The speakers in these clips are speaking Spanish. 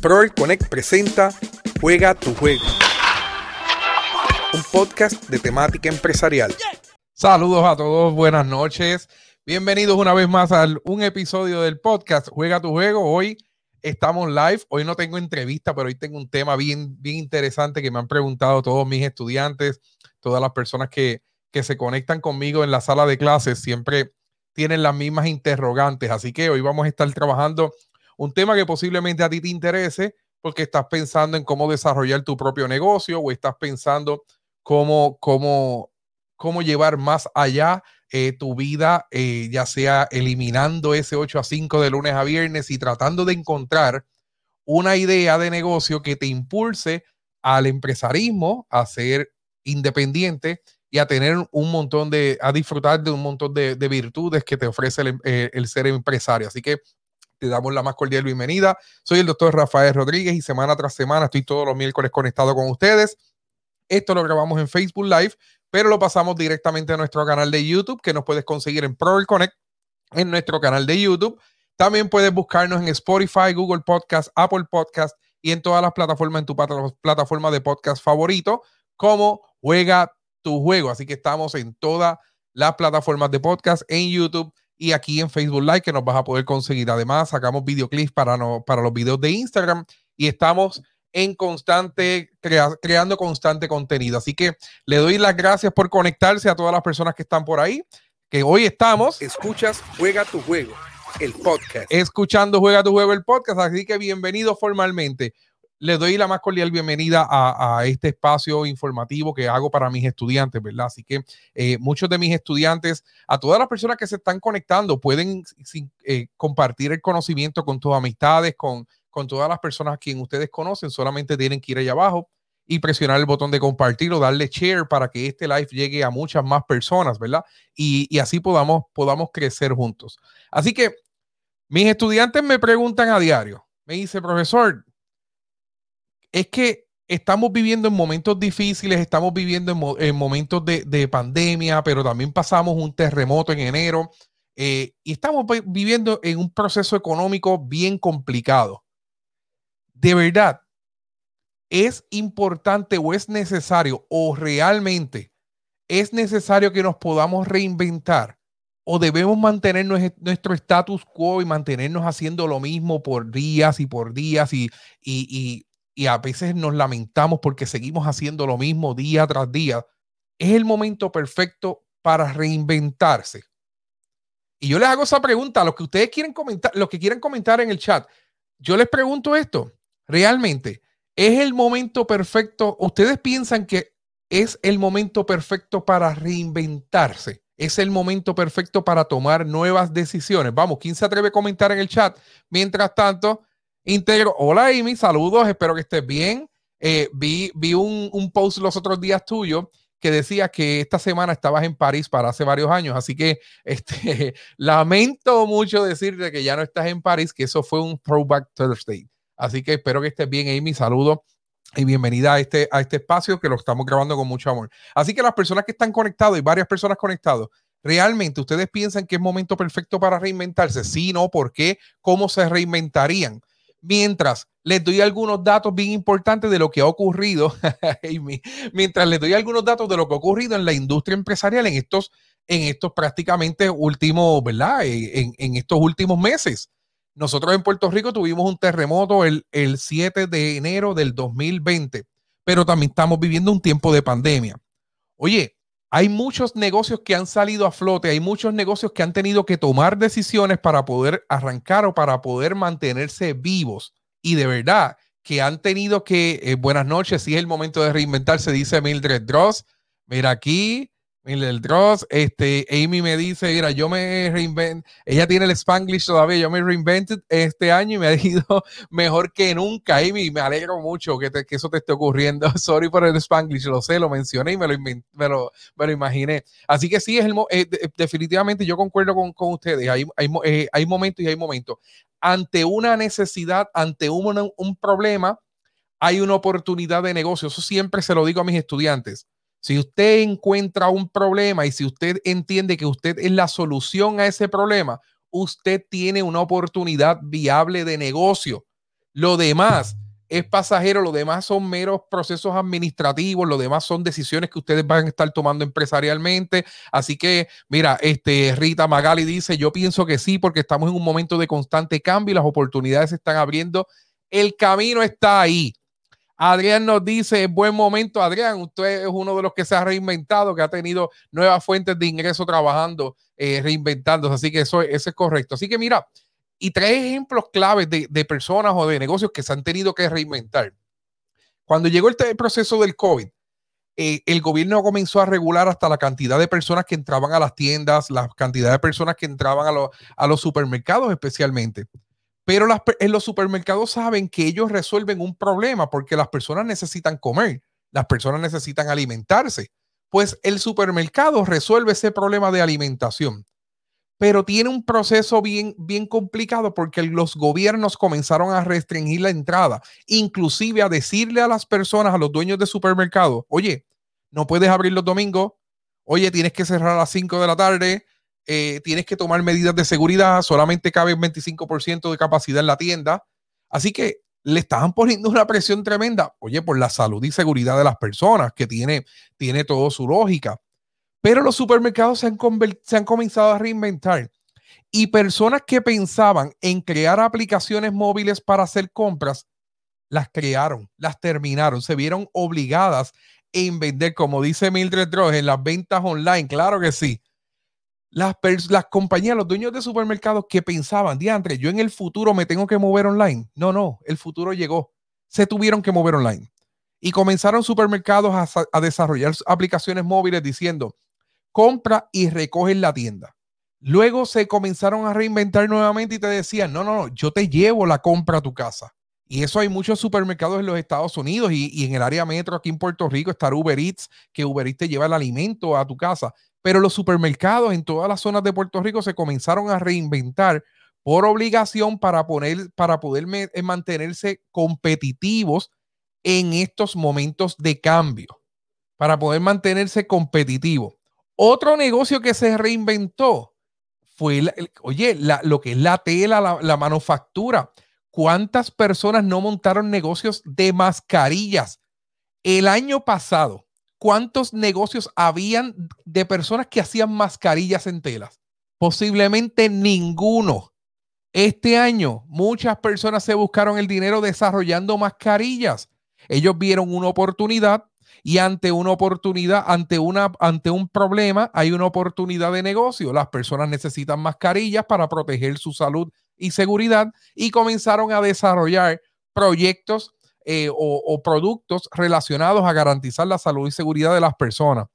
Proel Connect presenta Juega tu juego. Un podcast de temática empresarial. Saludos a todos, buenas noches. Bienvenidos una vez más a un episodio del podcast Juega tu juego. Hoy estamos live. Hoy no tengo entrevista, pero hoy tengo un tema bien, bien interesante que me han preguntado todos mis estudiantes, todas las personas que, que se conectan conmigo en la sala de clases. Siempre tienen las mismas interrogantes. Así que hoy vamos a estar trabajando un tema que posiblemente a ti te interese porque estás pensando en cómo desarrollar tu propio negocio o estás pensando cómo, cómo, cómo llevar más allá eh, tu vida, eh, ya sea eliminando ese 8 a 5 de lunes a viernes y tratando de encontrar una idea de negocio que te impulse al empresarismo, a ser independiente y a tener un montón de, a disfrutar de un montón de, virtudes que te ofrece el, eh, el, ser empresario. Así que te damos la más cordial bienvenida. Soy el doctor Rafael Rodríguez y semana tras semana estoy todos los miércoles conectado con ustedes. Esto lo grabamos en Facebook Live, pero lo pasamos directamente a nuestro canal de YouTube, que nos puedes conseguir en Pro Connect, en nuestro canal de YouTube. También puedes buscarnos en Spotify, Google Podcast, Apple Podcast y en todas las plataformas, en tu plataforma de podcast favorito, como Juega tu Juego. Así que estamos en todas las plataformas de podcast, en YouTube y aquí en Facebook Live que nos vas a poder conseguir. Además, sacamos videoclips para, no, para los videos de Instagram y estamos en constante, creando constante contenido. Así que le doy las gracias por conectarse a todas las personas que están por ahí, que hoy estamos. Escuchas Juega tu Juego, el podcast. Escuchando Juega tu Juego, el podcast. Así que bienvenido formalmente le doy la más cordial bienvenida a, este espacio informativo que hago para mis estudiantes, ¿verdad? Así que eh, muchos de mis estudiantes, a todas las personas que se están conectando, pueden eh, compartir el conocimiento con tus amistades, con, con todas las personas a quien ustedes conocen. Solamente tienen que ir allá abajo y presionar el botón de compartir o darle share para que este live llegue a muchas más personas, ¿verdad? Y, y así podamos, podamos crecer juntos. Así que mis estudiantes me preguntan a diario, me dice, profesor, es que estamos viviendo en momentos difíciles, estamos viviendo en, momentos de, pandemia, pero también pasamos un terremoto en enero eh, y estamos viviendo en un proceso económico bien complicado. De verdad, es importante o es necesario o realmente es necesario que nos podamos reinventar o debemos mantener nuestro status quo y mantenernos haciendo lo mismo por días y por días y, y y a veces nos lamentamos porque seguimos haciendo lo mismo día tras día, es el momento perfecto para reinventarse. Y yo les hago esa pregunta a los que ustedes quieren comentar, los que quieren comentar en el chat. Yo les pregunto esto, realmente, ¿es el momento perfecto? ¿Ustedes piensan que es el momento perfecto para reinventarse? ¿Es el momento perfecto para tomar nuevas decisiones? Vamos, ¿quién se atreve a comentar en el chat? Mientras tanto, Integro. Hola Amy, saludos, espero que estés bien. Eh, vi vi un, post los otros días tuyo que decía que esta semana estabas en París para hace varios años, así que este, lamento mucho decirte que ya no estás en París, que eso fue un Throwback Thursday. Así que espero que estés bien, Amy, saludos y bienvenida a este, a este espacio que lo estamos grabando con mucho amor. Así que las personas que están conectadas y varias personas conectadas, ¿realmente ustedes piensan que es momento perfecto para reinventarse? Sí, no, ¿por qué? ¿Cómo se reinventarían? Mientras les doy algunos datos bien importantes de lo que ha ocurrido, mientras les doy algunos datos de lo que ha ocurrido en la industria empresarial en estos, en estos prácticamente últimos, ¿verdad? En, en estos últimos meses. Nosotros en Puerto Rico tuvimos un terremoto el, el 7 de enero del 2020, pero también estamos viviendo un tiempo de pandemia. Oye, hay muchos negocios que han salido a flote, hay muchos negocios que han tenido que tomar decisiones para poder arrancar o para poder mantenerse vivos. Y de verdad que han tenido que, eh, buenas noches, si es el momento de reinventarse, dice Mildred Dross. Mira aquí, el Dross, este, Amy me dice, mira, yo me reinventé, ella tiene el Spanglish todavía, yo me reinventé este año y me ha ido mejor que nunca, Amy, me alegro mucho que, que eso te esté ocurriendo, sorry por el Spanglish, lo sé, lo mencioné y me lo, me lo, me lo imaginé. Así que sí, es el, eh, definitivamente yo concuerdo con, con ustedes, hay, hay, eh, hay, momentos y hay momentos. Ante una necesidad, ante un, un problema, hay una oportunidad de negocio, eso siempre se lo digo a mis estudiantes si usted encuentra un problema y si usted entiende que usted es la solución a ese problema, usted tiene una oportunidad viable de negocio. Lo demás es pasajero, lo demás son meros procesos administrativos, lo demás son decisiones que ustedes van a estar tomando empresarialmente. Así que, mira, este Rita Magali dice, yo pienso que sí, porque estamos en un momento de constante cambio y las oportunidades se están abriendo. El camino está ahí. Adrián nos dice, buen momento, Adrián, usted es uno de los que se ha reinventado, que ha tenido nuevas fuentes de ingreso trabajando, eh, reinventándose, así que eso, es correcto. Así que mira, y tres ejemplos claves de, personas o de negocios que se han tenido que reinventar. Cuando llegó el, proceso del COVID, eh, el gobierno comenzó a regular hasta la cantidad de personas que entraban a las tiendas, la cantidad de personas que entraban a, a los supermercados especialmente. Pero en los supermercados saben que ellos resuelven un problema porque las personas necesitan comer, las personas necesitan alimentarse. Pues el supermercado resuelve ese problema de alimentación. Pero tiene un proceso bien, bien complicado porque los gobiernos comenzaron a restringir la entrada, inclusive a decirle a las personas, a los dueños de supermercados, oye, no puedes abrir los domingos, oye, tienes que cerrar a las 5 de la tarde, eh, tienes que tomar medidas de seguridad, solamente cabe un 25% de capacidad en la tienda. Así que le estaban poniendo una presión tremenda, oye, por la salud y seguridad de las personas, que tiene, tiene todo su lógica. Pero los supermercados se han, se han comenzado a reinventar y personas que pensaban en crear aplicaciones móviles para hacer compras, las crearon, las terminaron, se vieron obligadas en vender, como dice Mildred Droge, en las ventas online, claro que sí. Las, las compañías, los dueños de supermercados que pensaban, diantre, yo en el futuro me tengo que mover online. No, no, el futuro llegó. Se tuvieron que mover online. Y comenzaron supermercados a, a desarrollar aplicaciones móviles diciendo, compra y recoge en la tienda. Luego se comenzaron a reinventar nuevamente y te decían, no, no, no, yo te llevo la compra a tu casa. Y eso hay muchos supermercados en los Estados Unidos y, en el área metro aquí en Puerto Rico está Uber Eats, que Uber Eats te lleva el alimento a tu casa. Pero los supermercados en todas las zonas de Puerto Rico se comenzaron a reinventar por obligación para, poner, para poder eh, mantenerse competitivos en estos momentos de cambio, para poder mantenerse competitivos. Otro negocio que se reinventó fue, oye, lo que es la tela, la, manufactura. ¿Cuántas personas no montaron negocios de mascarillas? El año pasado, ¿cuántos negocios habían de personas que hacían mascarillas en telas? Posiblemente ninguno. Este año, muchas personas se buscaron el dinero desarrollando mascarillas. Ellos vieron una oportunidad y ante una oportunidad, ante, una, ante un problema, hay una oportunidad de negocio. Las personas necesitan mascarillas para proteger su salud y seguridad y comenzaron a desarrollar proyectos eh, o, productos relacionados a garantizar la salud y seguridad de las personas.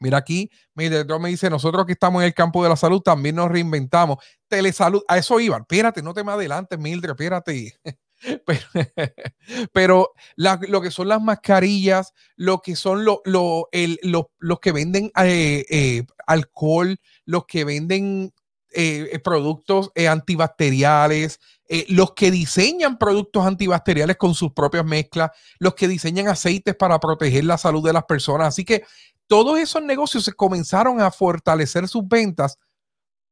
Mira aquí, me dice, nosotros que estamos en el campo de la salud también nos reinventamos. Telesalud, a eso iban. Espérate, no te me adelantes, Mildred, espérate. Pero, lo que son las mascarillas, lo que son lo, los que venden eh, eh, alcohol, los que venden eh, productos antibacteriales, los que diseñan productos antibacteriales con sus propias mezclas, los que diseñan aceites para proteger la salud de las personas. Así que todos esos negocios se comenzaron a fortalecer sus ventas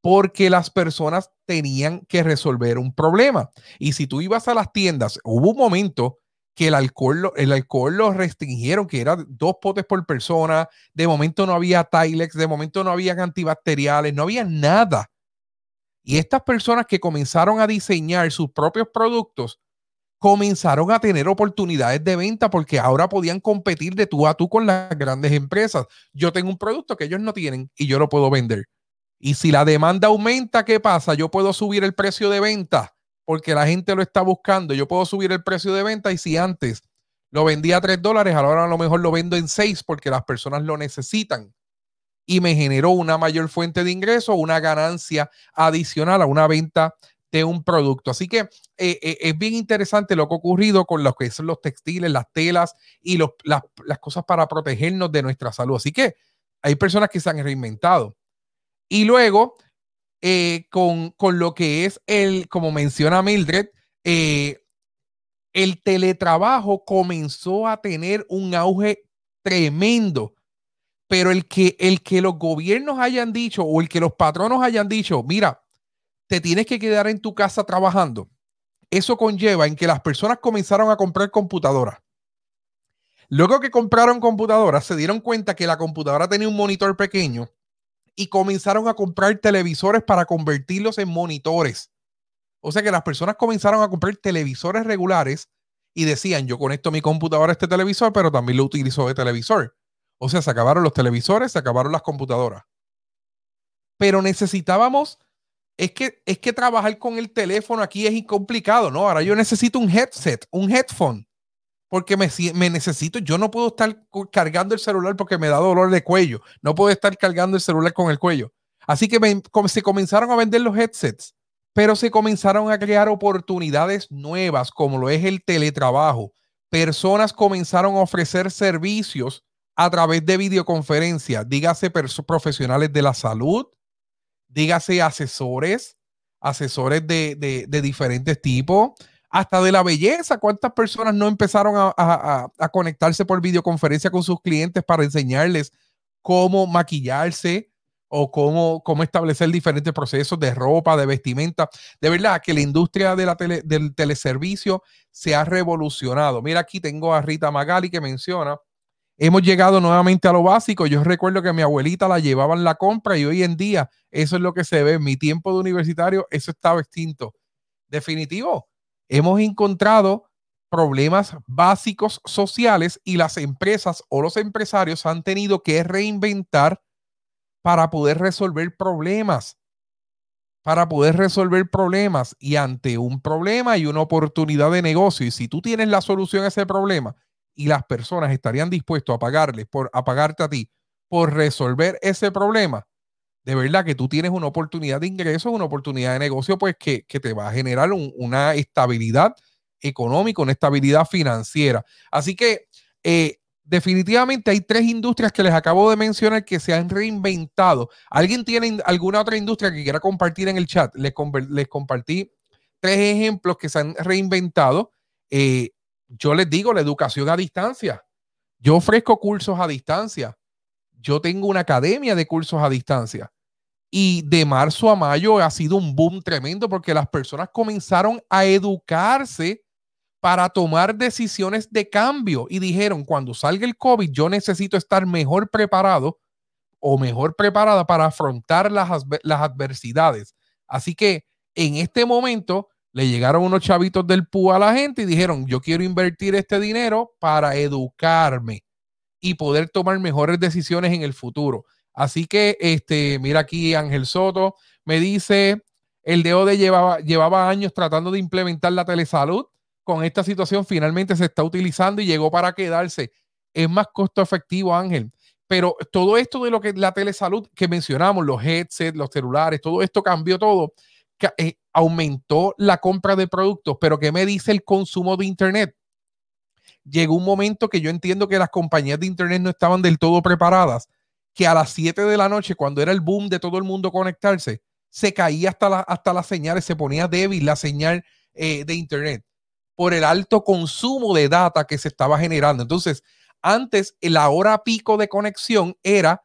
porque las personas tenían que resolver un problema. Y si tú ibas a las tiendas, hubo un momento que el alcohol, el alcohol lo restringieron, que era dos potes por persona, de momento no había Tilex, de momento no había antibacteriales, no había nada. Y estas personas que comenzaron a diseñar sus propios productos, comenzaron a tener oportunidades de venta porque ahora podían competir de tú a tú con las grandes empresas. Yo tengo un producto que ellos no tienen y yo lo puedo vender. Y si la demanda aumenta, ¿qué pasa? Yo puedo subir el precio de venta porque la gente lo está buscando. Yo puedo subir el precio de venta y si antes lo vendía a 3 dólares, ahora a lo mejor lo vendo en 6 porque las personas lo necesitan. Y me generó una mayor fuente de ingreso, una ganancia adicional a una venta de un producto. Así que eh, eh, es bien interesante lo que ha ocurrido con lo que son los textiles, las telas y las, cosas para protegernos de nuestra salud. Así que hay personas que se han reinventado. Y luego, eh, con, lo que es el, como menciona Mildred, el teletrabajo comenzó a tener un auge tremendo. Pero el que, el que los gobiernos hayan dicho o el que los patronos hayan dicho, mira, te tienes que quedar en tu casa trabajando. eso conlleva en que las personas comenzaron a comprar computadoras. Luego que compraron computadoras, se dieron cuenta que la computadora tenía un monitor pequeño y comenzaron a comprar televisores para convertirlos en monitores. O sea que las personas comenzaron a comprar televisores regulares y decían, yo conecto mi computadora a este televisor, pero también lo utilizo de televisor. O sea, se acabaron los televisores, se acabaron las computadoras. Pero necesitábamos, es que, es que trabajar con el teléfono aquí es complicado, ¿no? Ahora yo necesito un headset, un headphone, porque me, me necesito, yo no puedo estar cargando el celular porque me da dolor de cuello, no puedo estar cargando el celular con el cuello. Así que se comenzaron a vender los headsets, pero se comenzaron a crear oportunidades nuevas, como lo es el teletrabajo. Personas comenzaron a ofrecer servicios a través de videoconferencia, dígase profesionales de la salud, dígase asesores, asesores de, diferentes tipos, hasta de la belleza. ¿Cuántas personas no empezaron a, conectarse por videoconferencia con sus clientes para enseñarles cómo maquillarse o cómo, cómo establecer diferentes procesos de ropa, de vestimenta? De verdad que la industria de la del teleservicio se ha revolucionado. Mira, aquí tengo a Rita Magali que menciona Hemos llegado nuevamente a lo básico. Yo recuerdo que mi abuelita la llevaba en la compra y hoy en día eso es lo que se ve. En mi tiempo de universitario eso estaba extinto. Definitivo, hemos encontrado problemas básicos sociales y las empresas o los empresarios han tenido que reinventar para poder resolver problemas. Para poder resolver problemas y ante un problema y una oportunidad de negocio. Y si tú tienes la solución a ese problema, y las personas estarían dispuestos a pagarle por a pagarte a ti por resolver ese problema, de verdad que tú tienes una oportunidad de ingreso, una oportunidad de negocio, pues que, te va a generar una estabilidad económica, una estabilidad financiera. Así que eh, definitivamente hay tres industrias que les acabo de mencionar que se han reinventado. ¿Alguien tiene alguna otra industria que quiera compartir en el chat? Les, les compartí tres ejemplos que se han reinventado. Eh, yo les digo, la educación a distancia. Yo ofrezco cursos a distancia. Yo tengo una academia de cursos a distancia. Y de marzo a mayo ha sido un boom tremendo porque las personas comenzaron a educarse para tomar decisiones de cambio y dijeron, cuando salga el COVID, yo necesito estar mejor preparado o mejor preparada para afrontar las, las adversidades. Así que en este momento le llegaron unos chavitos del PUA a la gente y dijeron, yo quiero invertir este dinero para educarme y poder tomar mejores decisiones en el futuro. Así que, este, mira aquí Ángel Soto me dice, el DOD llevaba, llevaba años tratando de implementar la telesalud. Con esta situación finalmente se está utilizando y llegó para quedarse. Es más costo efectivo, Ángel. Pero todo esto de lo que la telesalud que mencionamos, los headsets, los celulares, todo esto cambió todo. Eh, aumentó la compra de productos, pero ¿qué me dice el consumo de Internet? Llegó un momento que yo entiendo que las compañías de Internet no estaban del todo preparadas, que a las 7 de la noche, cuando era el boom de todo el mundo conectarse, se caía hasta, la, hasta las señales, se ponía débil la señal eh, de Internet por el alto consumo de data que se estaba generando. Entonces, antes la hora pico de conexión era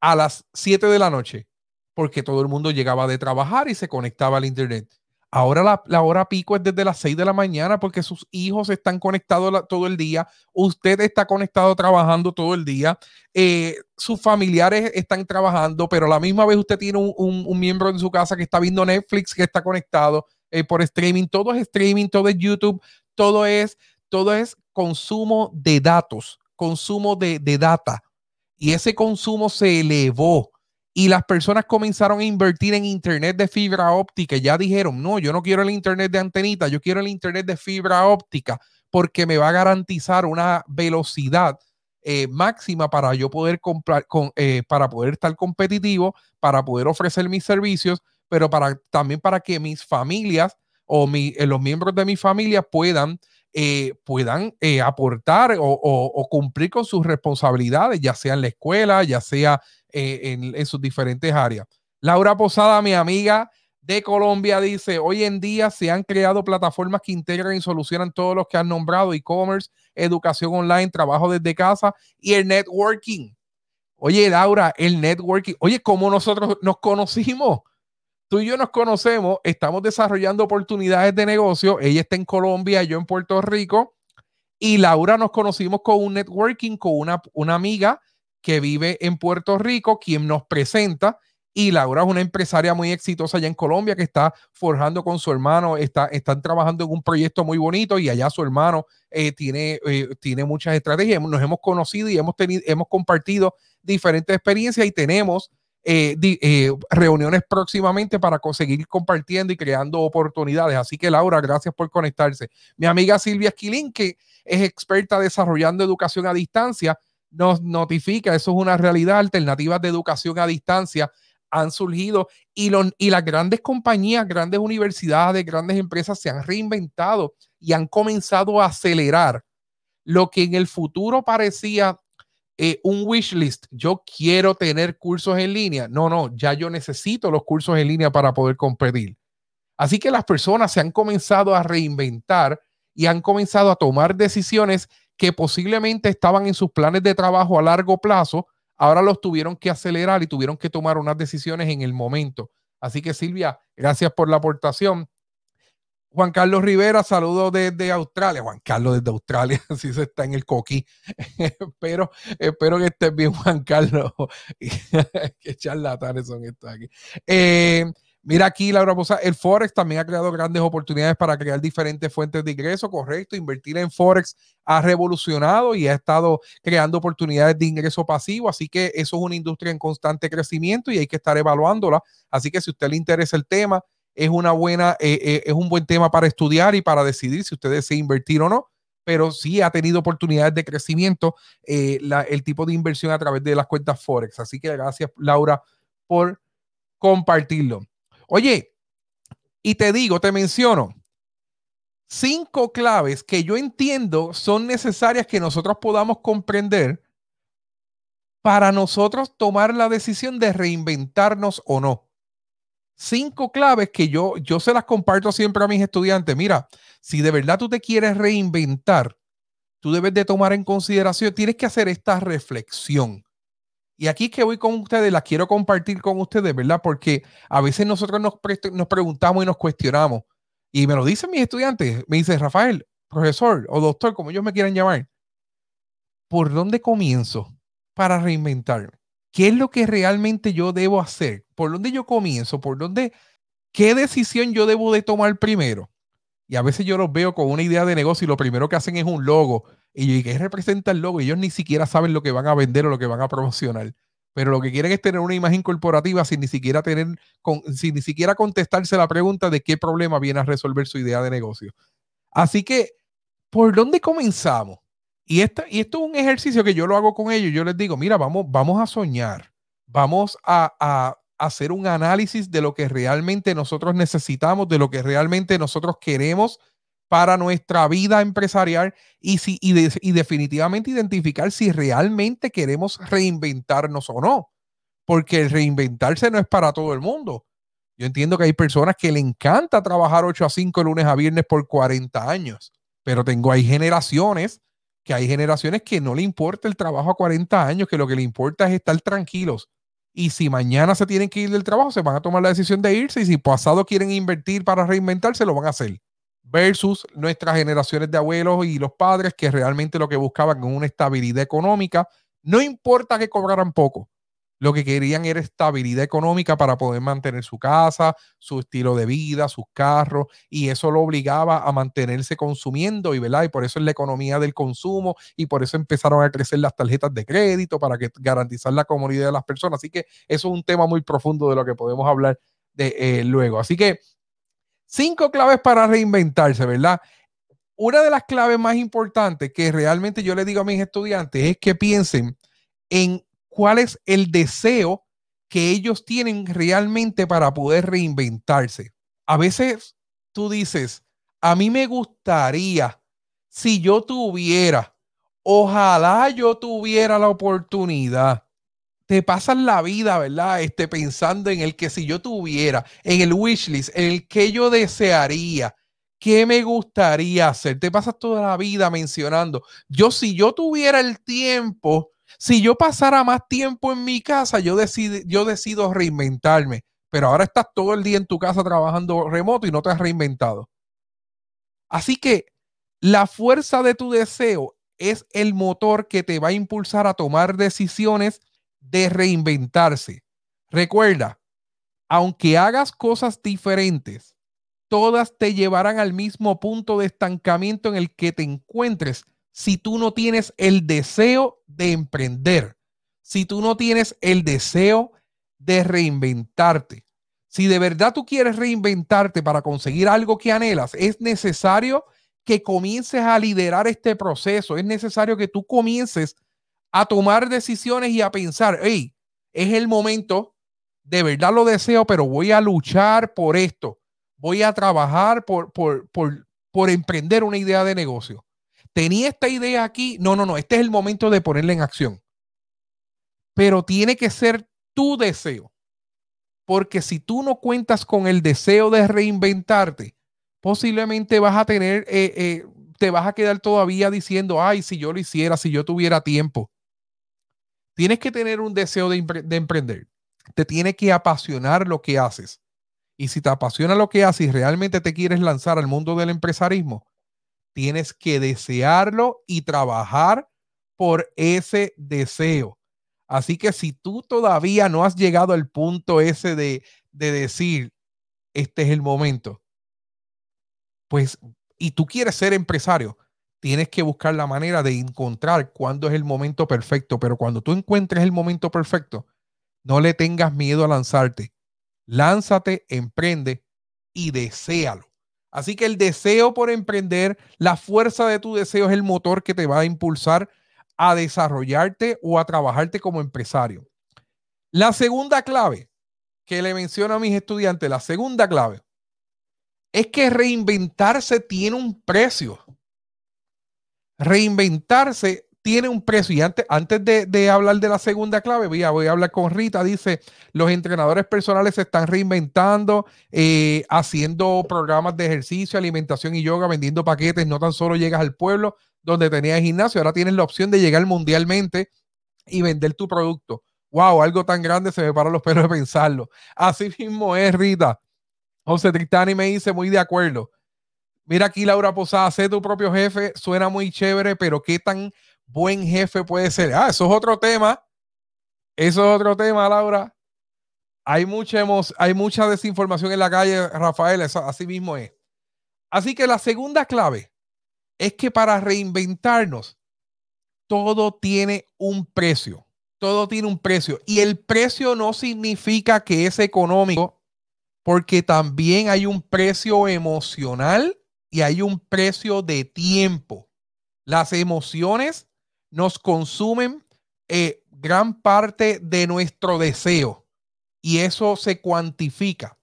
a las 7 de la noche porque todo el mundo llegaba de trabajar y se conectaba al Internet. Ahora la, hora pico es desde las 6 de la mañana porque sus hijos están conectados todo el día, usted está conectado trabajando todo el día, eh, sus familiares están trabajando, pero a la misma vez usted tiene un, miembro en su casa que está viendo Netflix, que está conectado eh, por streaming, todo es streaming, todo es YouTube, todo es, todo es consumo de datos, consumo de, de data. Y ese consumo se elevó y las personas comenzaron a invertir en internet de fibra óptica. Ya dijeron, no, yo no quiero el internet de antenita, yo quiero el internet de fibra óptica porque me va a garantizar una velocidad eh, máxima para yo poder comprar, con, eh, para poder estar competitivo, para poder ofrecer mis servicios, pero para, también para que mis familias o eh, los miembros de mi familia puedan, puedan aportar o, o, cumplir con sus responsabilidades, ya sea en la escuela, ya sea eh, en, sus diferentes áreas. Laura Posada, mi amiga de Colombia, dice, hoy en día se han creado plataformas que integran y solucionan todos los que han nombrado, e-commerce, educación online, trabajo desde casa y el networking. Oye, Laura, el networking. Oye, ¿cómo nosotros nos conocimos? tú y yo nos conocemos, estamos desarrollando oportunidades de negocio. Ella está en Colombia, yo en Puerto Rico. Y Laura nos conocimos con un networking con una, una amiga que vive en Puerto Rico, quien nos presenta. Y Laura es una empresaria muy exitosa allá en Colombia que está forjando con su hermano, está, están trabajando en un proyecto muy bonito y allá su hermano eh, tiene, eh, tiene muchas estrategias. Nos hemos conocido y hemos, tenido, hemos compartido diferentes experiencias y tenemos eh, reuniones próximamente para seguir compartiendo y creando oportunidades. Así que Laura, gracias por conectarse. Mi amiga Silvia Esquilín, que es experta desarrollando educación a distancia, nos notifica, eso es una realidad, alternativas de educación a distancia han surgido y, y las grandes compañías, grandes universidades, grandes empresas se han reinventado y han comenzado a acelerar lo que en el futuro parecía eh, un wish list. Yo quiero tener cursos en línea. No, no, ya yo necesito los cursos en línea para poder competir. Así que las personas se han comenzado a reinventar y han comenzado a tomar decisiones que posiblemente estaban en sus planes de trabajo a largo plazo, ahora los tuvieron que acelerar y tuvieron que tomar unas decisiones en el momento. Así que Silvia, gracias por la aportación. Juan Carlos Rivera, saludo desde Australia. Juan Carlos desde Australia, así se está en el coquí. espero, espero que estés bien, Juan Carlos. Qué charlatanes son estos aquí. Eh, Mira aquí, Laura Posa, el Forex también ha creado grandes oportunidades para crear diferentes fuentes de ingreso, correcto. Invertir en Forex ha revolucionado y ha estado creando oportunidades de ingreso pasivo, así que eso es una industria en constante crecimiento y hay que estar evaluándola. Así que si a usted le interesa el tema, es una buena, eh, eh, es un buen tema para estudiar y para decidir si usted desea invertir o no pero sí ha tenido oportunidades de crecimiento eh, el tipo de inversión a través de las cuentas Forex. Así que gracias, Laura, por compartirlo. Oye, y te digo, te menciono cinco claves que yo entiendo son necesarias que nosotros podamos comprender para nosotros tomar la decisión de reinventarnos o no. Cinco claves que yo, yo se las comparto siempre a mis estudiantes. Mira, si de verdad tú te quieres reinventar, tú debes de tomar en consideración, tienes que hacer esta reflexión. Y aquí que voy con ustedes, la quiero compartir con ustedes, ¿verdad? Porque a veces nosotros nos, preguntamos y nos cuestionamos. Y me lo dicen mis estudiantes. Me dicen, Rafael, profesor o doctor, como ellos me quieran llamar, ¿por dónde comienzo para reinventarme? ¿Qué es lo que realmente yo debo hacer? ¿Por dónde yo comienzo? ¿Por dónde? ¿Qué decisión yo debo de tomar primero? Y a veces yo los veo con una idea de negocio y lo primero que hacen es un logo y ¿qué representa el logo? Ellos ni siquiera saben lo que van a vender o lo que van a promocionar. Pero lo que quieren es tener una imagen corporativa sin ni siquiera tener, sin ni siquiera contestarse la pregunta de qué problema viene a resolver su idea de negocio. Así que, ¿por dónde comenzamos? Y, y esto es un ejercicio que yo lo hago con ellos. Yo les digo, mira, vamos, vamos a soñar. Vamos a, a hacer un análisis de lo que realmente nosotros necesitamos, de lo que realmente nosotros queremos para nuestra vida empresarial y, si, y, definitivamente identificar si realmente queremos reinventarnos o no, porque el reinventarse no es para todo el mundo. Yo entiendo que hay personas que le encanta trabajar 8 a 5 lunes a viernes por 40 años, pero tengo hay generaciones que hay generaciones que no le importa el trabajo a 40 años, que lo que le importa es estar tranquilos. Y si mañana se tienen que ir del trabajo, se van a tomar la decisión de irse. Y si pasado quieren invertir para reinventarse, lo van a hacer versus nuestras generaciones de abuelos y los padres que realmente lo que buscaban era una estabilidad económica, no importa que cobraran poco, lo que querían era estabilidad económica para poder mantener su casa, su estilo de vida, sus carros, y eso lo obligaba a mantenerse consumiendo, y, ¿verdad? y por eso es la economía del consumo, y por eso empezaron a crecer las tarjetas de crédito para garantizar la comodidad de las personas. Así que eso es un tema muy profundo de lo que podemos hablar de, eh, luego. Así que Cinco claves para reinventarse, ¿verdad? Una de las claves más importantes que realmente yo le digo a mis estudiantes es que piensen en cuál es el deseo que ellos tienen realmente para poder reinventarse. A veces tú dices, a mí me gustaría, si yo tuviera, ojalá yo tuviera la oportunidad te pasas la vida, ¿verdad? Este, pensando en el que si yo tuviera, en el wishlist, en el que yo desearía, qué me gustaría hacer. Te pasas toda la vida mencionando, yo si yo tuviera el tiempo, si yo pasara más tiempo en mi casa, yo decido, yo decido reinventarme. pero ahora estás todo el día en tu casa trabajando remoto y no te has reinventado. Así que la fuerza de tu deseo es el motor que te va a impulsar a tomar decisiones de reinventarse. Recuerda, aunque hagas cosas diferentes, todas te llevarán al mismo punto de estancamiento en el que te encuentres si tú no tienes el deseo de emprender, si tú no tienes el deseo de reinventarte. Si de verdad tú quieres reinventarte para conseguir algo que anhelas, es necesario que comiences a liderar este proceso. Es necesario que tú comiences a tomar decisiones y a pensar, hey, es el momento, de verdad lo deseo, pero voy a luchar por esto. Voy a trabajar por, por, por, por emprender una idea de negocio. Tenía esta idea aquí. No, no, no. Este es el momento de ponerla en acción. Pero tiene que ser tu deseo. Porque si tú no cuentas con el deseo de reinventarte, posiblemente vas a tener, eh, eh, te vas a quedar todavía diciendo, ay, si yo lo hiciera, si yo tuviera tiempo. Tienes que tener un deseo de, de emprender. Te tiene que apasionar lo que haces. Y si te apasiona lo que haces y realmente te quieres lanzar al mundo del empresarismo, tienes que desearlo y trabajar por ese deseo. Así que si tú todavía no has llegado al punto ese de, de decir, este es el momento, pues, y tú quieres ser empresario, tienes que buscar la manera de encontrar cuándo es el momento perfecto. Pero cuando tú encuentres el momento perfecto, no le tengas miedo a lanzarte. Lánzate, emprende y deséalo. Así que el deseo por emprender, la fuerza de tu deseo es el motor que te va a impulsar a desarrollarte o a trabajarte como empresario. La segunda clave que le menciono a mis estudiantes, la segunda clave es que reinventarse tiene un precio. Reinventarse tiene un precio. Y antes, antes de, hablar de la segunda clave, voy a, voy a, hablar con Rita. Dice, los entrenadores personales se están reinventando, eh, haciendo programas de ejercicio, alimentación y yoga, vendiendo paquetes. No tan solo llegas al pueblo donde tenías gimnasio, ahora tienes la opción de llegar mundialmente y vender tu producto. Wow, algo tan grande se me para los pelos de pensarlo. Así mismo es, Rita. José Tristani me dice muy de acuerdo. Mira aquí Laura Posada, sé tu propio jefe, suena muy chévere, pero qué tan buen jefe puede ser. Ah, eso es otro tema. Eso es otro tema, Laura. Hay mucha, hay mucha desinformación en la calle, Rafael, eso así mismo es. Así que la segunda clave es que para reinventarnos, todo tiene un precio. Todo tiene un precio. Y el precio no significa que es económico porque también hay un precio emocional y hay un precio de tiempo. Las emociones nos consumen eh, gran parte de nuestro deseo y eso se cuantifica.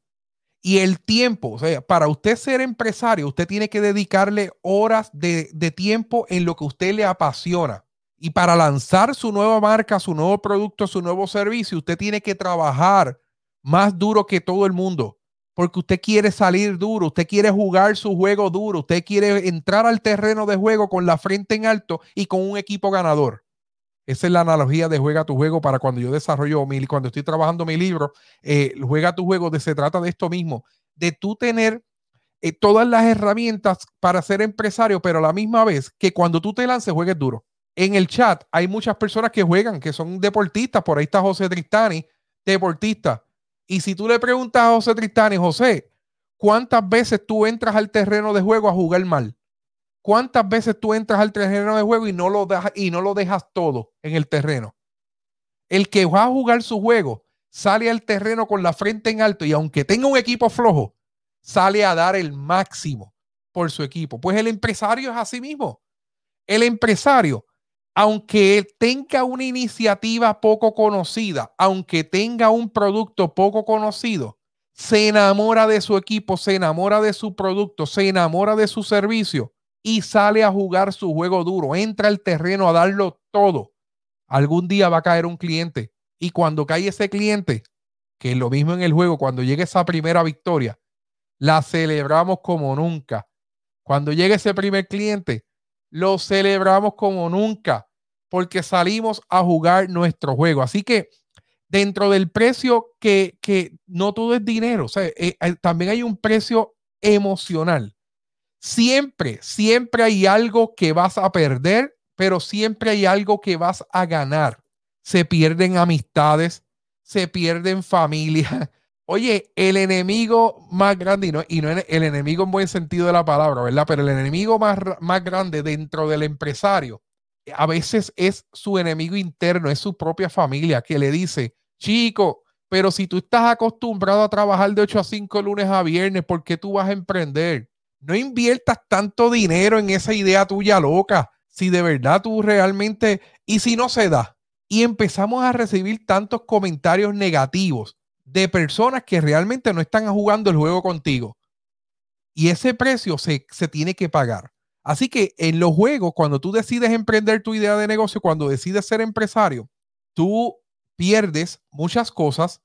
Y el tiempo, o sea, para usted ser empresario, usted tiene que dedicarle horas de, de tiempo en lo que usted le apasiona. Y para lanzar su nueva marca, su nuevo producto, su nuevo servicio, usted tiene que trabajar más duro que todo el mundo, porque usted quiere salir duro, usted quiere jugar su juego duro, usted quiere entrar al terreno de juego con la frente en alto y con un equipo ganador. Esa es la analogía de juega tu juego para cuando yo desarrollo, mi, cuando estoy trabajando mi libro, eh, juega tu juego, de, se trata de esto mismo, de tú tener eh, todas las herramientas para ser empresario, pero a la misma vez que cuando tú te lances juegues duro. En el chat hay muchas personas que juegan, que son deportistas, por ahí está José Tristani, deportista y si tú le preguntas a José Tristani, José, ¿cuántas veces tú entras al terreno de juego a jugar mal? ¿Cuántas veces tú entras al terreno de juego y no lo, dejas, y no lo dejas todo en el terreno? El que va a jugar su juego sale al terreno con la frente en alto y aunque tenga un equipo flojo, sale a dar el máximo por su equipo. Pues el empresario es así mismo. El empresario aunque tenga una iniciativa poco conocida, aunque tenga un producto poco conocido, se enamora de su equipo, se enamora de su producto, se enamora de su servicio y sale a jugar su juego duro, entra al terreno a darlo todo. Algún día va a caer un cliente y cuando cae ese cliente, que es lo mismo en el juego, cuando llegue esa primera victoria, la celebramos como nunca. Cuando llegue ese primer cliente, lo celebramos como nunca porque salimos a jugar nuestro juego. Así que dentro del precio que, que no todo es dinero, sea, eh, también hay un precio emocional. Siempre, siempre hay algo que vas a perder, pero siempre hay algo que vas a ganar. Se pierden amistades, se pierden familia. Oye, el enemigo más grande, y no, y no el enemigo en buen sentido de la palabra, ¿verdad? Pero el enemigo más, más grande dentro del empresario a veces es su enemigo interno, es su propia familia que le dice, chico, pero si tú estás acostumbrado a trabajar de 8 a 5 lunes a viernes, ¿por qué tú vas a emprender? No inviertas tanto dinero en esa idea tuya loca, si de verdad tú realmente, y si no se da, y empezamos a recibir tantos comentarios negativos de personas que realmente no están jugando el juego contigo. Y ese precio se, se tiene que pagar. Así que en los juegos, cuando tú decides emprender tu idea de negocio, cuando decides ser empresario, tú pierdes muchas cosas,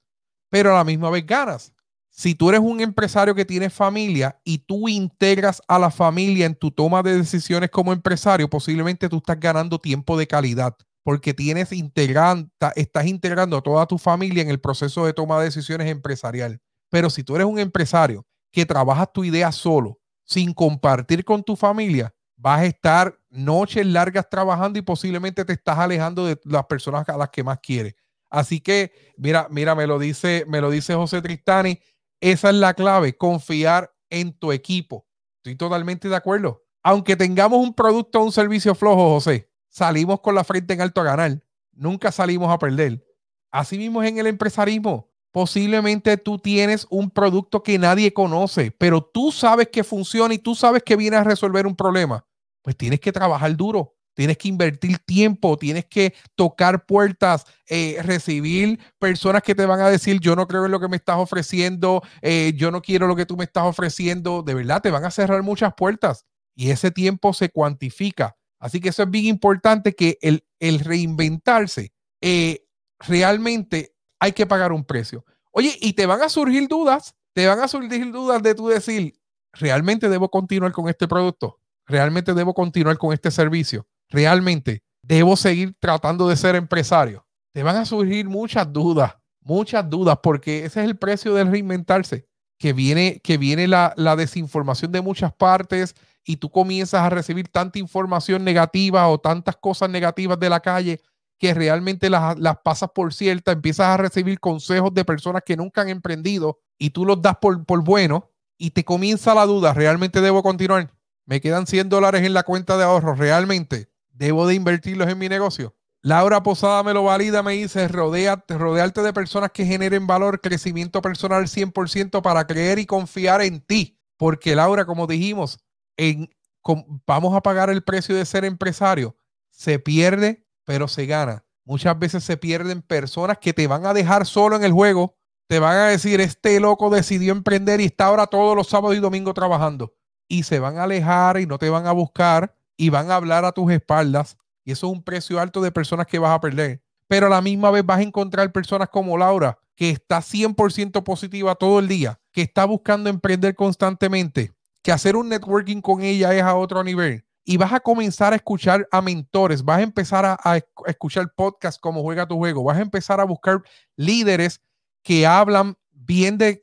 pero a la misma vez ganas. Si tú eres un empresario que tiene familia y tú integras a la familia en tu toma de decisiones como empresario, posiblemente tú estás ganando tiempo de calidad porque tienes estás integrando a toda tu familia en el proceso de toma de decisiones empresarial. Pero si tú eres un empresario que trabajas tu idea solo, sin compartir con tu familia, vas a estar noches largas trabajando y posiblemente te estás alejando de las personas a las que más quieres. Así que, mira, mira, me lo dice, me lo dice José Tristani, esa es la clave, confiar en tu equipo. Estoy totalmente de acuerdo. Aunque tengamos un producto o un servicio flojo, José, salimos con la frente en alto a ganar. Nunca salimos a perder. Así mismo es en el empresarismo. Posiblemente tú tienes un producto que nadie conoce, pero tú sabes que funciona y tú sabes que viene a resolver un problema. Pues tienes que trabajar duro, tienes que invertir tiempo, tienes que tocar puertas, eh, recibir personas que te van a decir, yo no creo en lo que me estás ofreciendo, eh, yo no quiero lo que tú me estás ofreciendo. De verdad, te van a cerrar muchas puertas y ese tiempo se cuantifica. Así que eso es bien importante que el, reinventarse eh, realmente hay que pagar un precio. Oye, y te van a surgir dudas, te van a surgir dudas de tú decir, ¿realmente debo continuar con este producto? ¿Realmente debo continuar con este servicio? ¿Realmente debo seguir tratando de ser empresario? Te van a surgir muchas dudas, muchas dudas, porque ese es el precio del reinventarse, que viene, que viene la desinformación de muchas partes y tú comienzas a recibir tanta información negativa o tantas cosas negativas de la calle que realmente las, pasas por cierta, empiezas a recibir consejos de personas que nunca han emprendido y tú los das por, por bueno y te comienza la duda, ¿realmente debo continuar? Me quedan 100 dólares en la cuenta de ahorro, ¿realmente debo de invertirlos en mi negocio? Laura Posada me lo valida, me dice, rodearte, rodearte de personas que generen valor, crecimiento personal 100% para creer y confiar en ti. Porque Laura, como dijimos, vamos a pagar el precio de ser empresario. Se pierde pero se gana. Muchas veces se pierden personas que te van a dejar solo en el juego, te van a decir, este loco decidió emprender y está ahora todos los sábados y domingos trabajando. Y se van a alejar y no te van a buscar y van a hablar a tus espaldas. Y eso es un precio alto de personas que vas a perder. Pero a la misma vez vas a encontrar personas como Laura, que está 100% positiva todo el día, que está buscando emprender constantemente, que hacer un networking con ella es a otro nivel. Y vas a comenzar a escuchar a mentores, vas a empezar a, escuchar podcasts como Juega tu Juego, vas a empezar a buscar líderes que hablan bien de,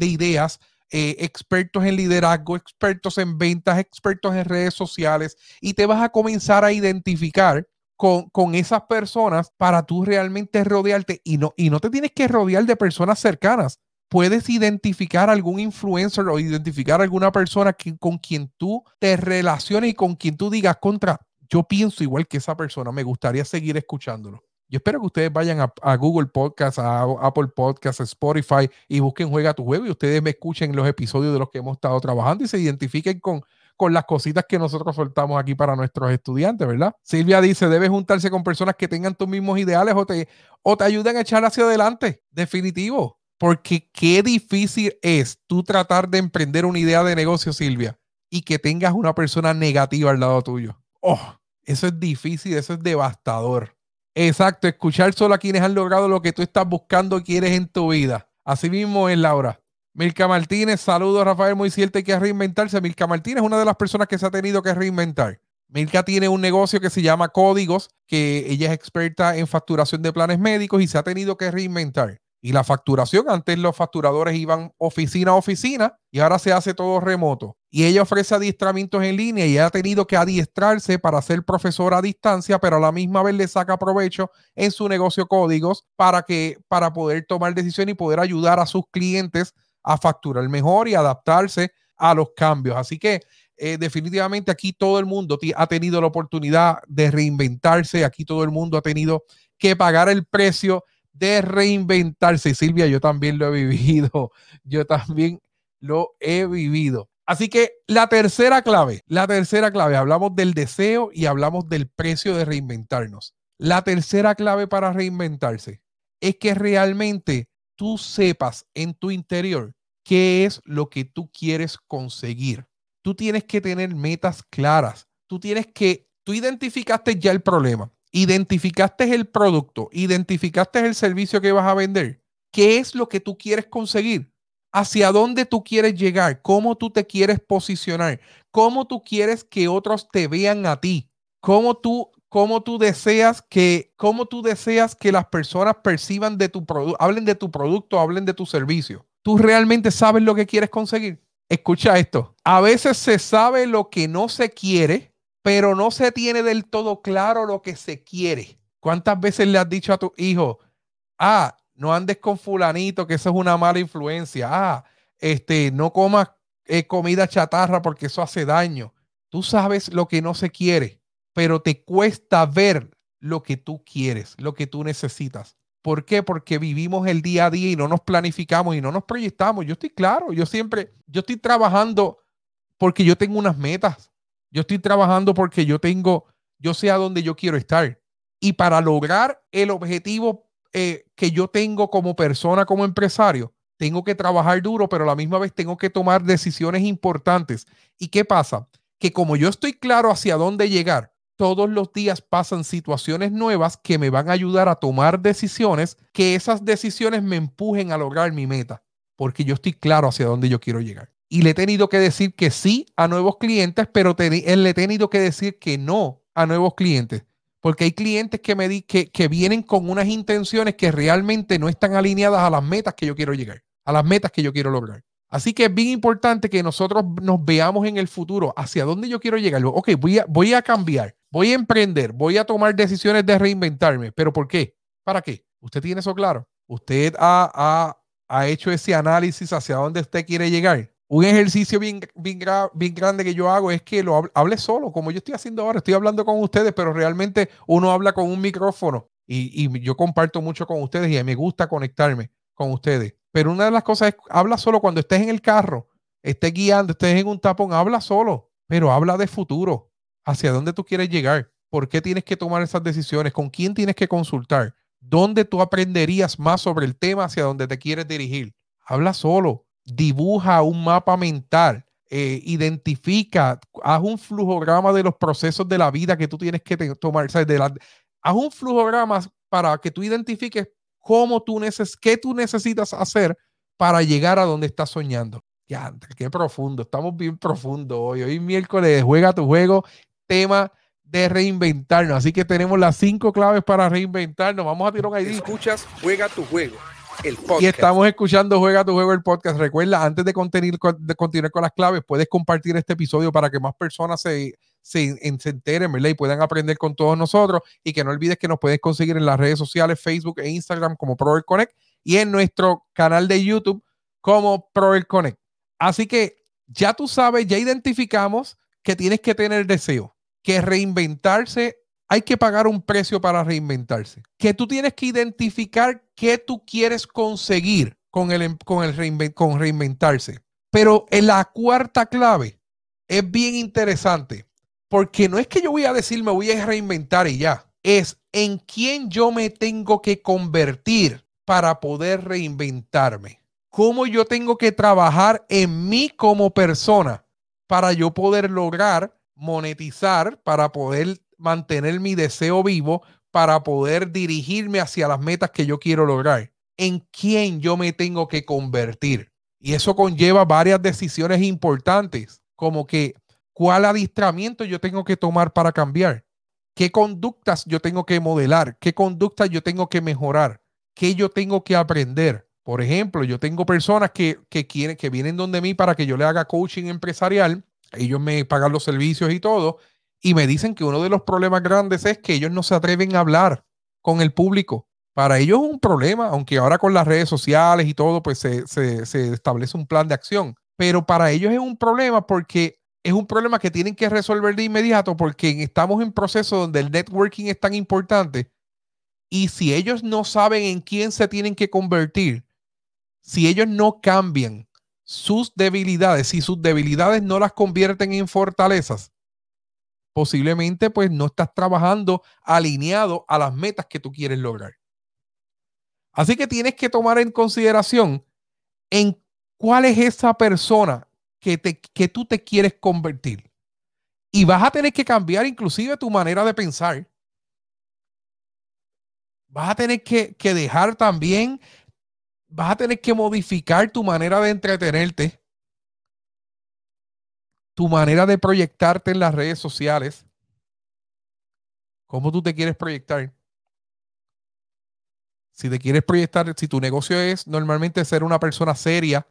ideas, eh, expertos en liderazgo, expertos en ventas, expertos en redes sociales, y te vas a comenzar a identificar con, con, esas personas para tú realmente rodearte. Y no, y no te tienes que rodear de personas cercanas puedes identificar algún influencer o identificar alguna persona con quien tú te relaciones y con quien tú digas contra, yo pienso igual que esa persona, me gustaría seguir escuchándolo. Yo espero que ustedes vayan a, Google Podcast, a Apple Podcast, a Spotify y busquen Juega tu Juego y ustedes me escuchen los episodios de los que hemos estado trabajando y se identifiquen con, con las cositas que nosotros soltamos aquí para nuestros estudiantes, ¿verdad? Silvia dice, debes juntarse con personas que tengan tus mismos ideales o te, o te ayuden a echar hacia adelante. Definitivo. Porque qué difícil es tú tratar de emprender una idea de negocio, Silvia, y que tengas una persona negativa al lado tuyo. Oh, eso es difícil, eso es devastador. Exacto, escuchar solo a quienes han logrado lo que tú estás buscando y quieres en tu vida. Así mismo es, Laura. Milka Martínez, saludos, Rafael, muy cierto, hay que reinventarse. Milka Martínez es una de las personas que se ha tenido que reinventar. Milka tiene un negocio que se llama Códigos, que ella es experta en facturación de planes médicos y se ha tenido que reinventar. Y la facturación, antes los facturadores iban oficina a oficina y ahora se hace todo remoto. Y ella ofrece adiestramientos en línea y ha tenido que adiestrarse para ser profesora a distancia, pero a la misma vez le saca provecho en su negocio códigos para que para poder tomar decisiones y poder ayudar a sus clientes a facturar mejor y adaptarse a los cambios. Así que eh, definitivamente aquí todo el mundo ha tenido la oportunidad de reinventarse, aquí todo el mundo ha tenido que pagar el precio de reinventarse. Silvia, yo también lo he vivido, yo también lo he vivido. Así que la tercera clave, la tercera clave, hablamos del deseo y hablamos del precio de reinventarnos. La tercera clave para reinventarse es que realmente tú sepas en tu interior qué es lo que tú quieres conseguir tú tienes que tener metas claras. Tú tienes que, tú identificaste ya el problema, identificaste el producto, identificaste el servicio que vas a vender. ¿Qué es lo que tú quieres conseguir? ¿Hacia dónde tú quieres llegar? ¿Cómo tú te quieres posicionar? ¿Cómo tú quieres que otros te vean a ti? ¿Cómo tú, cómo tú deseas que, cómo tú deseas que las personas perciban de tu producto, hablen de tu producto, hablen de tu servicio? ¿Tú realmente sabes lo que quieres conseguir? Escucha esto. A veces se sabe lo que no se quiere, pero no se tiene del todo claro lo que se quiere. ¿Cuántas veces le has dicho a tu hijo, ah, no andes con fulanito, que eso es una mala influencia? Ah, este, no comas eh, comida chatarra porque eso hace daño. Tú sabes lo que no se quiere, pero te cuesta ver lo que tú quieres, lo que tú necesitas. ¿Por qué? Porque vivimos el día a día y no nos planificamos y no nos proyectamos. Yo estoy claro, yo siempre, yo estoy trabajando porque yo tengo unas metas. Yo estoy trabajando porque yo tengo, yo sé a dónde yo quiero estar. Y para lograr el objetivo eh, que yo tengo como persona, como empresario, tengo que trabajar duro, pero a la misma vez tengo que tomar decisiones importantes. ¿Y qué pasa? Que como yo estoy claro hacia dónde llegar, todos los días pasan situaciones nuevas que me van a ayudar a tomar decisiones, que esas decisiones me empujen a lograr mi meta, porque yo estoy claro hacia dónde yo quiero llegar. Y le he tenido que decir que sí a nuevos clientes, pero le he tenido que decir que no a nuevos clientes, porque hay clientes que me di que, que vienen con unas intenciones que realmente no están alineadas a las metas que yo quiero llegar, a las metas que yo quiero lograr. Así que es bien importante que nosotros nos veamos en el futuro hacia dónde yo quiero llegar. Ok, voy a, voy a cambiar voy a emprender, voy a tomar decisiones de reinventarme, pero ¿por qué? ¿Para qué? ¿Usted tiene eso claro? ¿Usted ha, hecho ese análisis hacia dónde usted quiere llegar? Un ejercicio bien, bien, grande que yo hago es que lo hable, solo, como yo estoy haciendo ahora. Estoy hablando con ustedes, pero realmente uno habla con un micrófono y, y yo comparto mucho con ustedes y me gusta conectarme con ustedes. Pero una de las cosas es, habla solo cuando estés en el carro, estés guiando, estés en un tapón, habla solo, pero habla de futuro hacia dónde tú quieres llegar, por qué tienes que tomar esas decisiones, con quién tienes que consultar, dónde tú aprenderías más sobre el tema hacia dónde te quieres dirigir. Habla solo, dibuja un mapa mental, eh, identifica, haz un flujograma de los procesos de la vida que tú tienes que tomar. haz un flujograma para que tú identifiques cómo tú neces qué tú necesitas hacer para llegar a donde estás soñando. Ya, qué profundo, estamos bien profundo hoy. Hoy miércoles juega tu juego tema de reinventarnos. Así que tenemos las cinco claves para reinventarnos. Vamos a tirar un ID. Escuchas Juega tu juego. El podcast. Y estamos escuchando Juega tu juego el podcast. Recuerda, antes de, de continuar con las claves, puedes compartir este episodio para que más personas se, se, se enteren y puedan aprender con todos nosotros. Y que no olvides que nos puedes conseguir en las redes sociales, Facebook e Instagram como Prover Connect y en nuestro canal de YouTube como Prover Connect. Así que ya tú sabes, ya identificamos que tienes que tener deseo que reinventarse, hay que pagar un precio para reinventarse, que tú tienes que identificar qué tú quieres conseguir con, el, con, el con reinventarse. Pero en la cuarta clave es bien interesante, porque no es que yo voy a decir me voy a reinventar y ya, es en quién yo me tengo que convertir para poder reinventarme. Cómo yo tengo que trabajar en mí como persona para yo poder lograr monetizar para poder mantener mi deseo vivo, para poder dirigirme hacia las metas que yo quiero lograr. ¿En quién yo me tengo que convertir? Y eso conlleva varias decisiones importantes, como que ¿Cuál adiestramiento yo tengo que tomar para cambiar? ¿Qué conductas yo tengo que modelar? ¿Qué conductas yo tengo que mejorar? ¿Qué yo tengo que aprender? Por ejemplo, yo tengo personas que, quieren, que vienen donde mí para que yo le haga coaching empresarial. Ellos me pagan los servicios y todo. Y me dicen que uno de los problemas grandes es que ellos no se atreven a hablar con el público. Para ellos es un problema, aunque ahora con las redes sociales y todo, pues se, se establece un plan de acción. Pero para ellos es un problema porque es un problema que tienen que resolver de inmediato porque estamos en proceso donde el networking es tan importante y si ellos no saben en quién se tienen que convertir, si ellos no cambian sus debilidades, si sus debilidades no las convierten en fortalezas, posiblemente pues no estás trabajando alineado a las metas que tú quieres lograr. Así que tienes que tomar en consideración en cuál es esa persona que, te, que tú te quieres convertir. Y vas a tener que cambiar inclusive tu manera de pensar. Vas a tener que, que dejar también, vas a tener que modificar tu manera de entretenerte, tu manera de proyectarte en las redes sociales. ¿Cómo tú te quieres proyectar? Si te quieres proyectar, si tu negocio es normalmente ser una persona seria,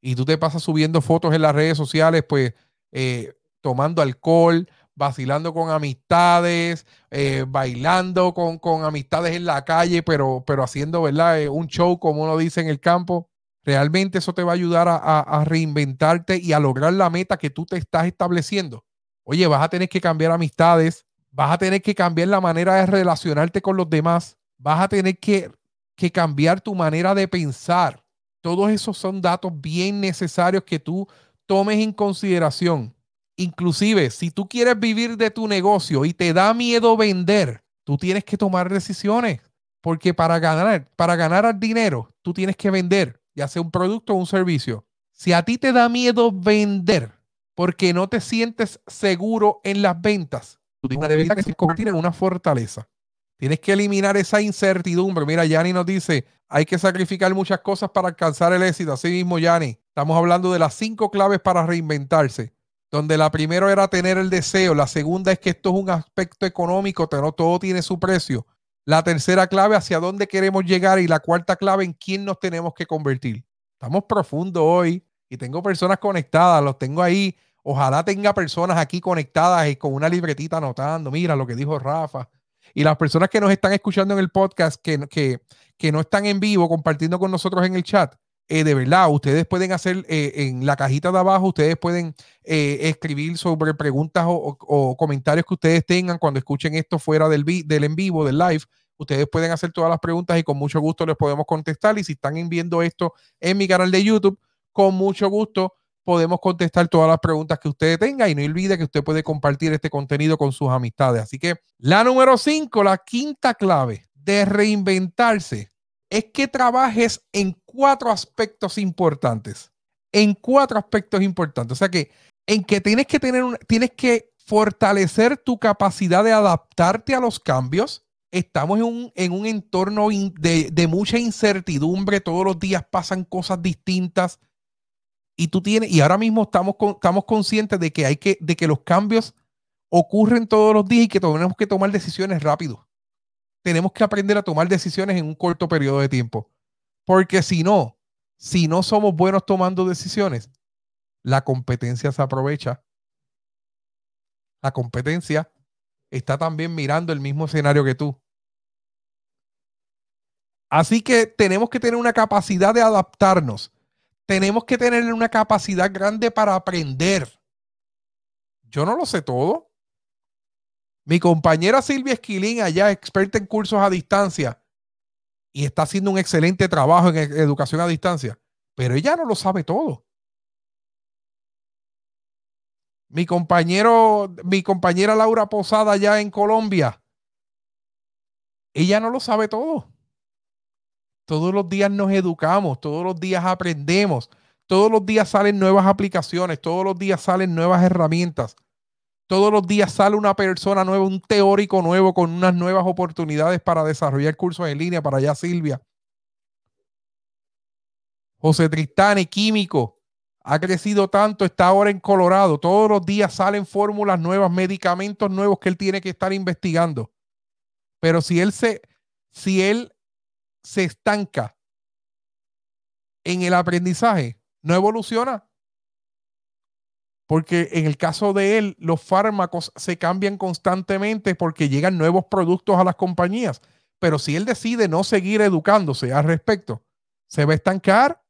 y tú te pasas subiendo fotos en las redes sociales, pues eh, tomando alcohol, vacilando con amistades, eh, bailando con, con, amistades en la calle, pero, pero haciendo, ¿verdad? Eh, un show, como uno dice en el campo. Realmente eso te va a ayudar a, reinventarte y a lograr la meta que tú te estás estableciendo. Oye, vas a tener que cambiar amistades, vas a tener que cambiar la manera de relacionarte con los demás, vas a tener que, que cambiar tu manera de pensar todos esos son datos bien necesarios que tú tomes en consideración. Inclusive, si tú quieres vivir de tu negocio y te da miedo vender, tú tienes que tomar decisiones, porque para ganar, para ganar dinero, tú tienes que vender, ya sea un producto o un servicio. Si a ti te da miedo vender porque no te sientes seguro en las ventas, tú tienes una debilidad que se convertir en una fortaleza. Tienes que eliminar esa incertidumbre. Mira, Yanni nos dice, hay que sacrificar muchas cosas para alcanzar el éxito. Así mismo, Yanni, estamos hablando de las cinco claves para reinventarse, donde la primera era tener el deseo, la segunda es que esto es un aspecto económico, pero todo tiene su precio. La tercera clave, hacia dónde queremos llegar y la cuarta clave, en quién nos tenemos que convertir. Estamos profundos hoy y tengo personas conectadas, los tengo ahí. Ojalá tenga personas aquí conectadas y con una libretita anotando, mira lo que dijo Rafa, y las personas que nos están escuchando en el podcast, que, que, que no están en vivo compartiendo con nosotros en el chat, eh, de verdad, ustedes pueden hacer eh, en la cajita de abajo, ustedes pueden eh, escribir sobre preguntas o, comentarios que ustedes tengan cuando escuchen esto fuera del, del en vivo, del live. Ustedes pueden hacer todas las preguntas y con mucho gusto les podemos contestar. Y si están viendo esto en mi canal de YouTube, con mucho gusto podemos contestar todas las preguntas que usted tenga y no olvide que usted puede compartir este contenido con sus amistades. Así que la número 5, la quinta clave de reinventarse es que trabajes en cuatro aspectos importantes. En cuatro aspectos importantes. O sea que en que tienes que tener tienes que fortalecer tu capacidad de adaptarte a los cambios. Estamos en un, en un entorno de, de mucha incertidumbre. Todos los días pasan cosas distintas y tú tienes, y ahora mismo estamos, estamos conscientes de que hay que, de que los cambios ocurren todos los días y que tenemos que tomar decisiones rápido. Tenemos que aprender a tomar decisiones en un corto periodo de tiempo. Porque si no, si no somos buenos tomando decisiones, la competencia se aprovecha. La competencia está también mirando el mismo escenario que tú. Así que tenemos que tener una capacidad de adaptarnos tenemos que tener una capacidad grande para aprender. Yo no lo sé todo. Mi compañera Silvia Esquilín, allá experta en cursos a distancia, y está haciendo un excelente trabajo en e-, educación a distancia, pero ella no lo sabe todo. Mi compañero, mi compañera Laura Posada allá en Colombia, ella no lo sabe todo. Todos los días nos educamos, todos los días aprendemos, todos los días salen nuevas aplicaciones, todos los días salen nuevas herramientas, todos los días sale una persona nueva, un teórico nuevo con unas nuevas oportunidades para desarrollar cursos en línea para allá Silvia. José Tristán, químico, ha crecido tanto, está ahora en Colorado. Todos los días salen fórmulas nuevas, medicamentos nuevos que él tiene que estar investigando. Pero si él se, si él se estanca en el aprendizaje, no evoluciona. Porque en el caso de él, los fármacos se cambian constantemente porque llegan nuevos productos a las compañías. Pero si él decide no seguir educándose al respecto, se va a estancar.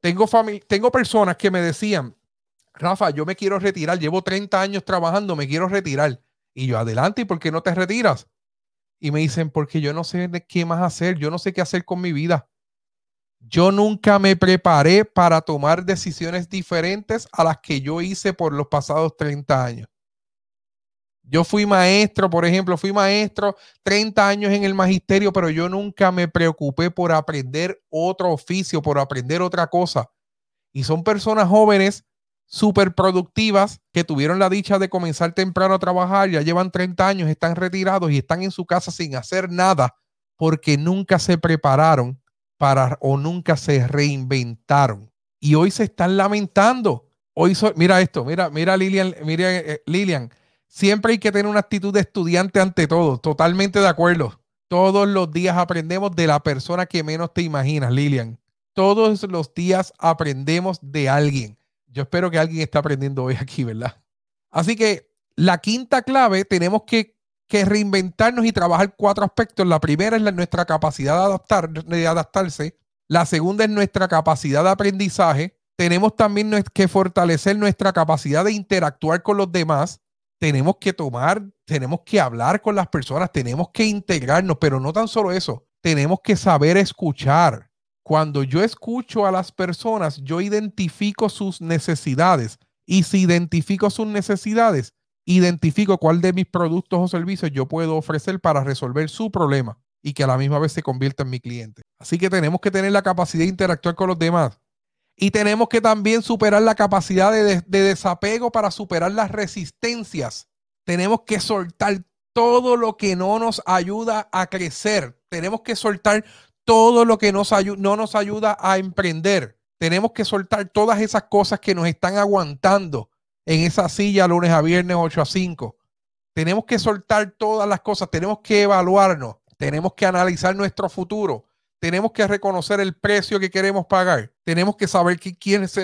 Tengo, tengo personas que me decían, Rafa, yo me quiero retirar, llevo 30 años trabajando, me quiero retirar. Y yo, adelante, ¿y por qué no te retiras? Y me dicen, porque yo no sé qué más hacer, yo no sé qué hacer con mi vida. Yo nunca me preparé para tomar decisiones diferentes a las que yo hice por los pasados 30 años. Yo fui maestro, por ejemplo, fui maestro 30 años en el magisterio, pero yo nunca me preocupé por aprender otro oficio, por aprender otra cosa. Y son personas jóvenes súper productivas que tuvieron la dicha de comenzar temprano a trabajar, ya llevan 30 años, están retirados y están en su casa sin hacer nada porque nunca se prepararon para o nunca se reinventaron. Y hoy se están lamentando. Hoy mira esto, mira, mira Lilian, mira eh, Lilian, Siempre hay que tener una actitud de estudiante ante todo. Totalmente de acuerdo. Todos los días aprendemos de la persona que menos te imaginas, Lilian. Todos los días aprendemos de alguien. Yo espero que alguien esté aprendiendo hoy aquí, ¿verdad? Así que la quinta clave, tenemos que, reinventarnos y trabajar cuatro aspectos. La primera es nuestra capacidad de, adaptar, de adaptarse. La segunda es nuestra capacidad de aprendizaje. Tenemos también que fortalecer nuestra capacidad de interactuar con los demás tenemos que tomar, tenemos que hablar con las personas, tenemos que integrarnos, pero no tan solo eso, tenemos que saber escuchar. Cuando yo escucho a las personas, yo identifico sus necesidades y si identifico sus necesidades, identifico cuál de mis productos o servicios yo puedo ofrecer para resolver su problema y que a la misma vez se convierta en mi cliente. Así que tenemos que tener la capacidad de interactuar con los demás. Y tenemos que también superar la capacidad de, desapego para superar las resistencias. Tenemos que soltar todo lo que no nos ayuda a crecer. Tenemos que soltar todo lo que no nos ayuda a emprender. Tenemos que soltar todas esas cosas que nos están aguantando en esa silla lunes a viernes 8 a 5. Tenemos que soltar todas las cosas. Tenemos que evaluarnos. Tenemos que analizar nuestro futuro tenemos que reconocer el precio que queremos pagar. Tenemos que saber quiénes,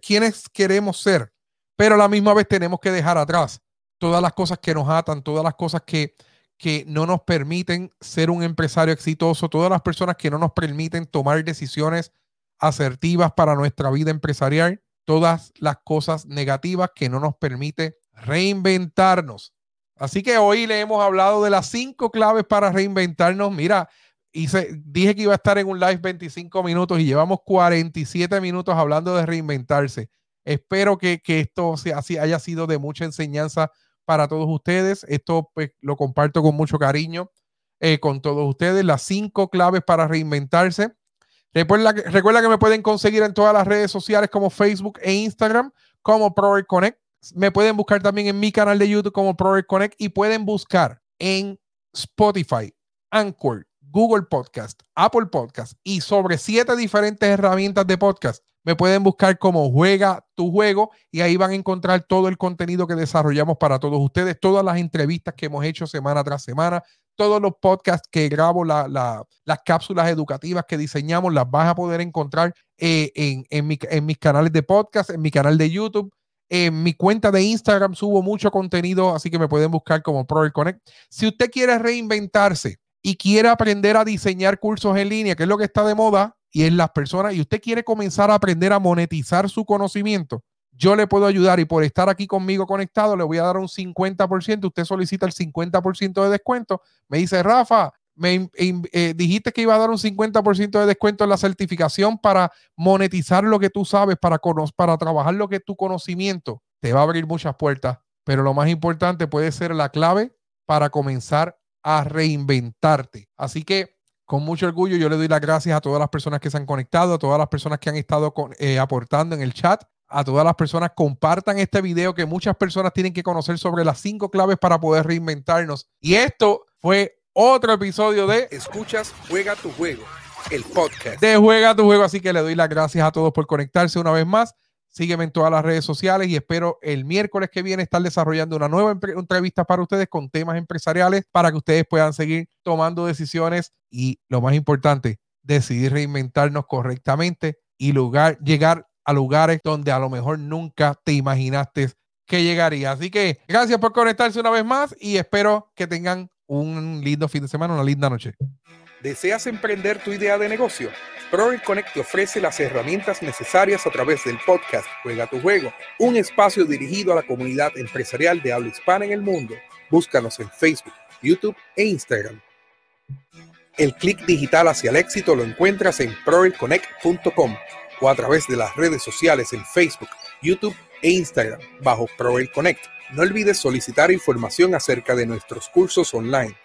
quiénes, queremos ser. Pero a la misma vez tenemos que dejar atrás todas las cosas que nos atan, todas las cosas que, que no nos permiten ser un empresario exitoso, todas las personas que no nos permiten tomar decisiones asertivas para nuestra vida empresarial, todas las cosas negativas que no nos permite reinventarnos. Así que hoy le hemos hablado de las cinco claves para reinventarnos. Mira, dije que iba a estar en un live 25 minutos y llevamos 47 minutos hablando de reinventarse. Espero que, esto sea, haya sido de mucha enseñanza para todos ustedes. Esto pues, lo comparto con mucho cariño eh, con todos ustedes. Las cinco claves para reinventarse. Recuerda, que me pueden conseguir en todas las redes sociales como Facebook e Instagram como Prover Connect. Me pueden buscar también en mi canal de YouTube como Prover Connect y pueden buscar en Spotify, Anchor, Google Podcast, Apple Podcast y sobre siete diferentes herramientas de podcast. Me pueden buscar como Juega tu Juego y ahí van a encontrar todo el contenido que desarrollamos para todos ustedes, todas las entrevistas que hemos hecho semana tras semana, todos los podcasts que grabo, las cápsulas educativas que diseñamos, las vas a poder encontrar eh, en, en mis canales de podcast, en mi canal de YouTube. En mi cuenta de Instagram subo mucho contenido, así que me pueden buscar como Pro Connect. Si usted quiere reinventarse, y quiere aprender a diseñar cursos en línea, que es lo que está de moda, y en las personas, y usted quiere comenzar a aprender a monetizar su conocimiento, yo le puedo ayudar y por estar aquí conmigo conectado le voy a dar un 50%, usted solicita el 50% de descuento, me dice, Rafa, me eh, dijiste que iba a dar un 50% de descuento en la certificación para monetizar lo que tú sabes, para, para trabajar lo que es tu conocimiento, te va a abrir muchas puertas, pero lo más importante puede ser la clave para comenzar a reinventarte. Así que con mucho orgullo yo le doy las gracias a todas las personas que se han conectado, a todas las personas que han estado eh, aportando en el chat, a todas las personas compartan este video que muchas personas tienen que conocer sobre las cinco claves para poder reinventarnos. Y esto fue otro episodio de Escuchas, juega tu juego el podcast. De Juega tu Juego, así que le doy las gracias a todos por conectarse una vez más. Sígueme en todas las redes sociales y espero el miércoles que viene estar desarrollando una nueva entrevista para ustedes con temas empresariales para que ustedes puedan seguir tomando decisiones y lo más importante, decidir reinventarnos correctamente y llegar a lugares donde a lo mejor nunca te imaginaste que llegaría. Así que gracias por conectarse una vez más y espero que tengan un lindo fin de semana, una linda noche. ¿Deseas emprender tu idea de negocio? ProReconnect Connect te ofrece las herramientas necesarias a través del podcast Juega tu Juego, un espacio dirigido a la comunidad empresarial de habla hispana en el mundo. Búscanos en Facebook, YouTube e Instagram. El clic digital hacia el éxito lo encuentras en proelconnect.com o a través de las redes sociales en Facebook, YouTube e Instagram bajo ProEl Connect. No olvides solicitar información acerca de nuestros cursos online